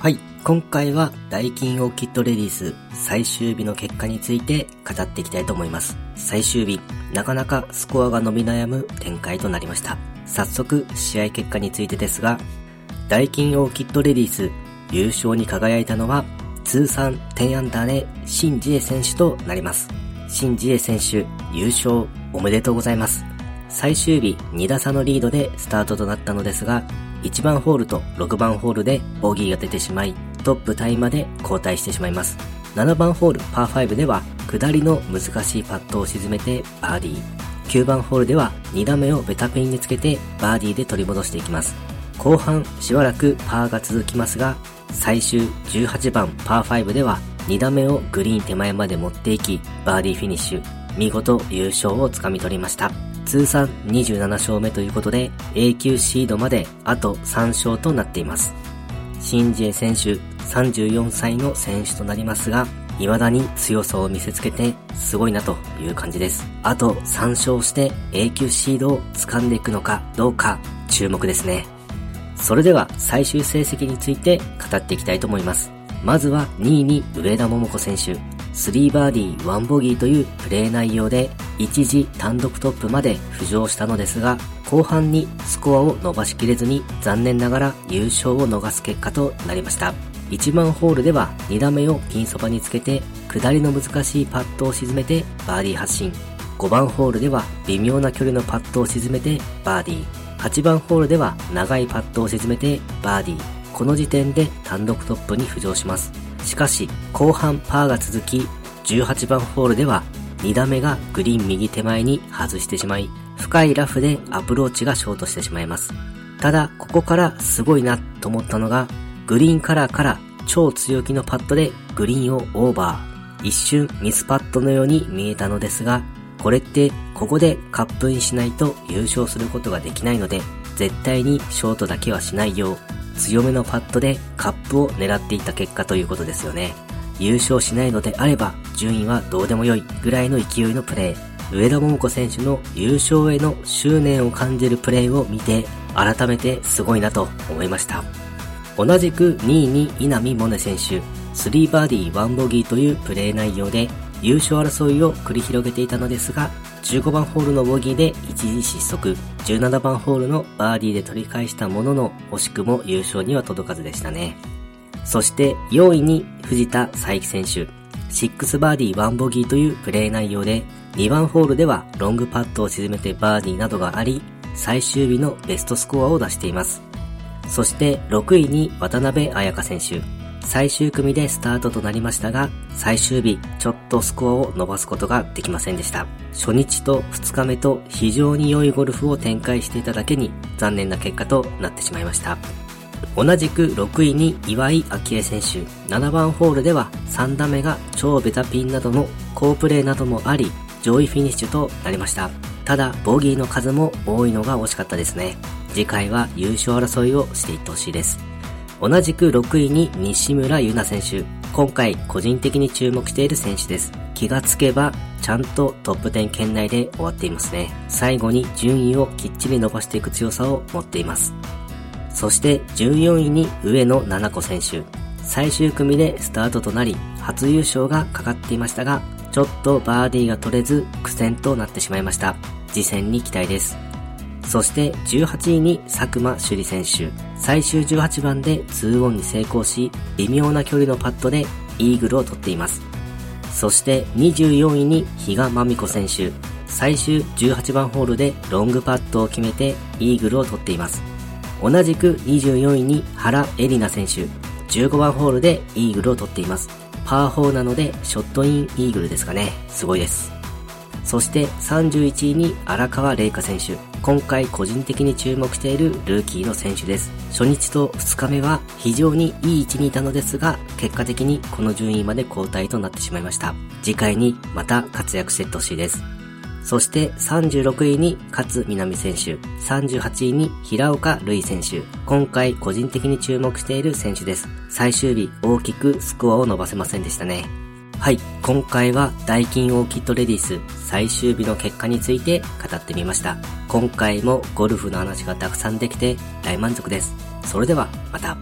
はい、今回はダイキンオーキッドレディス最終日の結果について語っていきたいと思います。最終日、なかなかスコアが伸び悩む展開となりました。早速、試合結果についてですが、ダイキンオーキッドレディス優勝に輝いたのは通算10アンダーでシン・ジエ選手となります。シン・ジエ選手優勝おめでとうございます。最終日2打差のリードでスタートとなったのですが、1番ホールと6番ホールでボギーが出てしまい、トップタイまで後退してしまいます。7番ホールパー5では下りの難しいパットを沈めてバーディー。9番ホールでは2打目をベタピンにつけてバーディーで取り戻していきます。後半しばらくパーが続きますが、最終18番パー5では2打目をグリーン手前まで持っていき、バーディーフィニッシュ。見事優勝をつかみ取りました。通算27勝目ということで A 級シードまであと3勝となっています。シンジエ選手34歳の選手となりますが、未だに強さを見せつけてすごいなという感じです。あと3勝して A 級シードを掴んでいくのかどうか注目ですね。それでは最終成績について語っていきたいと思います。まずは2位に上田桃子選手。3バーディー1ボギーというプレー内容で一時単独トップまで浮上したのですが後半にスコアを伸ばしきれずに残念ながら優勝を逃す結果となりました。1番ホールでは2打目をピンそばにつけて下りの難しいパットを沈めてバーディー発進。5番ホールでは微妙な距離のパットを沈めてバーディー。8番ホールでは長いパットを沈めてバーディー。この時点で単独トップに浮上しますしかし、後半パーが続き、18番ホールでは2打目がグリーン右手前に外してしまい、深いラフでアプローチがショートしてしまいます。ただ、ここからすごいなと思ったのが、グリーンカラーから超強気のパットでグリーンをオーバー。一瞬ミスパットのように見えたのですが、これってここでカップインしないと優勝することができないので、絶対にショートだけはしないよう強めのパットでカップを狙っていった結果ということですよね。優勝しないのであれば順位はどうでもよいぐらいの勢いのプレー。上田桃子選手の優勝への執念を感じるプレーを見て改めてすごいなと思いました。同じく2位に稲見萌寧選手、3バーディー1ボギーというプレー内容で優勝争いを繰り広げていたのですが、15番ホールのボギーで一時失速、17番ホールのバーディーで取り返したものの、惜しくも優勝には届かずでしたね。そして4位に藤田佐伯選手、6バーディー1ボギーというプレー内容で、2番ホールではロングパットを沈めてバーディーなどがあり、最終日のベストスコアを出しています。そして6位に渡辺彩香選手、最終組でスタートとなりましたが、最終日、ちょっとスコアを伸ばすことができませんでした。初日と2日目と非常に良いゴルフを展開していただけに残念な結果となってしまいました。同じく6位に岩井明恵選手、7番ホールでは3打目が超ベタピンなどの好プレーなどもあり、上位フィニッシュとなりました。ただ、ボギーの数も多いのが惜しかったですね。次回は優勝争いをしていってほしいです。同じく6位に西村優奈選手。今回個人的に注目している選手です。気がつけばちゃんとトップ10圏内で終わっていますね。最後に順位をきっちり伸ばしていく強さを持っています。そして14位に上野七子選手。最終組でスタートとなり、初優勝がかかっていましたが、ちょっとバーディーが取れず苦戦となってしまいました。次戦に期待です。そして18位に佐久間朱里選手。最終18番で2オンに成功し、微妙な距離のパットでイーグルを取っています。そして24位に比嘉真美子選手。最終18番ホールでロングパットを決めてイーグルを取っています。同じく24位に原エリナ選手。15番ホールでイーグルを取っています。パー4なのでショットインイーグルですかね。すごいです。そして31位に荒川玲香選手。今回個人的に注目しているルーキーの選手です。初日と2日目は非常にいい位置にいたのですが、結果的にこの順位まで交代となってしまいました。次回にまた活躍していってほしいです。そして36位に勝みなみ選手、38位に平岡瑠衣選手。今回個人的に注目している選手です。最終日大きくスコアを伸ばせませんでしたね。はい、今回はダイキンオーキッドレディス最終日の結果について語ってみました。今回もゴルフの話がたくさんできて大満足です。それではまた。